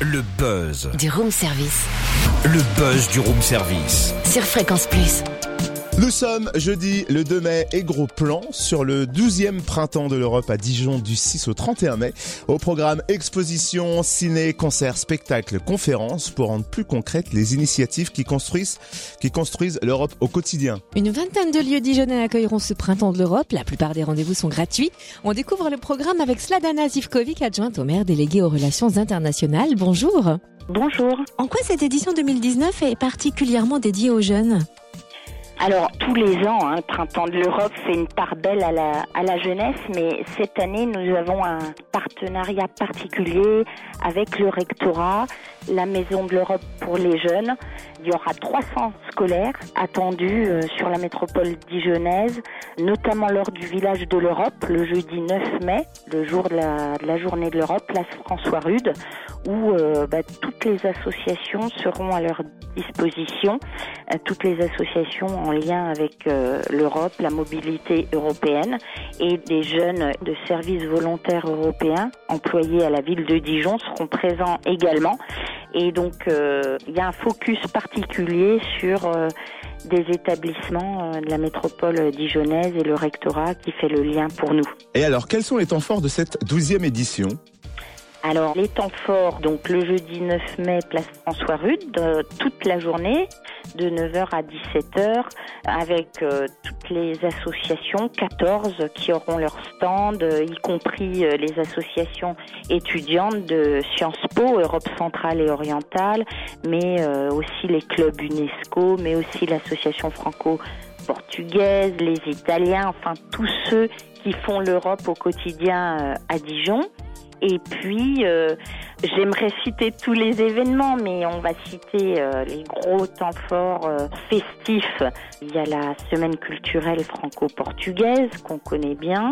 Le buzz. Du room service. Le buzz du room service. Sur Fréquence Plus. Nous sommes jeudi le 2 mai et gros plan sur le 12e printemps de l'Europe à Dijon du 6 au 31 mai. Au programme exposition, ciné, concerts, spectacles, conférences pour rendre plus concrètes les initiatives qui construisent, qui construisent l'Europe au quotidien. Une vingtaine de lieux dijonnais accueilleront ce printemps de l'Europe. La plupart des rendez-vous sont gratuits. On découvre le programme avec Sladana Zivkovic, adjointe au maire délégué aux relations internationales. Bonjour. Bonjour. En quoi cette édition 2019 est particulièrement dédiée aux jeunes? Alors, tous les ans, hein, le printemps de l'Europe fait une part belle à la, à la jeunesse, mais cette année, nous avons un partenariat particulier avec le rectorat, la Maison de l'Europe pour les jeunes. Il y aura 300 scolaires attendus euh, sur la métropole dijonnaise, notamment lors du village de l'Europe, le jeudi 9 mai, le jour de la, de la journée de l'Europe, place François Rude, où euh, bah, toutes les associations seront à leur disposition, euh, toutes les associations lien avec euh, l'Europe, la mobilité européenne et des jeunes de services volontaires européens employés à la ville de Dijon seront présents également. Et donc euh, il y a un focus particulier sur euh, des établissements de la métropole dijonnaise et le rectorat qui fait le lien pour nous. Et alors, quels sont les temps forts de cette 12e édition? Alors, les temps forts, donc le jeudi 9 mai, place François Rude, de- toute la journée, de 9h à 17h, avec euh, toutes les associations, 14 qui auront leur stand, euh, y compris euh, les associations étudiantes de Sciences Po, Europe centrale et orientale, mais aussi les clubs UNESCO, mais aussi l'association franco-portugaise, les Italiens, enfin tous ceux qui font l'Europe au quotidien à Dijon. Et puis, euh, j'aimerais citer tous les événements, mais on va citer euh, les gros temps forts euh, festifs. Il y a la semaine culturelle franco-portugaise qu'on connaît bien,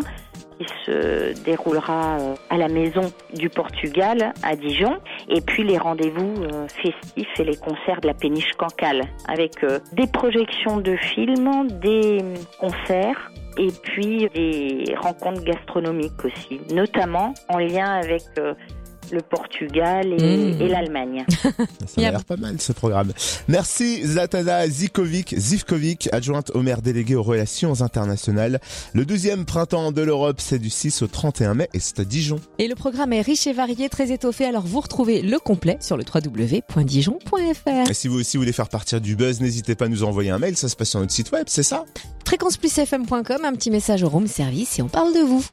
qui se déroulera euh, à la Maison du Portugal à Dijon. Et puis les rendez-vous euh, festifs et les concerts de la péniche Cancale, avec euh, des projections de films, des concerts et puis des rencontres gastronomiques aussi, notamment en lien avec euh, le Portugal et, Mmh. et l'Allemagne. Ça a l'air pas mal ce programme. Merci Zlatana Zikovic, Zivkovic, adjointe au maire délégué aux relations internationales. Le 12e printemps de l'Europe, c'est du 6 au 31 mai et c'est à Dijon. Et le programme est riche et varié, très étoffé. Alors vous retrouvez le complet sur le www.dijon.fr. Et si vous aussi voulez faire partir du buzz, n'hésitez pas à nous envoyer un mail, ça se passe sur notre site web, c'est ça? Fréquenceplusfm.com, un petit message au room service et on parle de vous.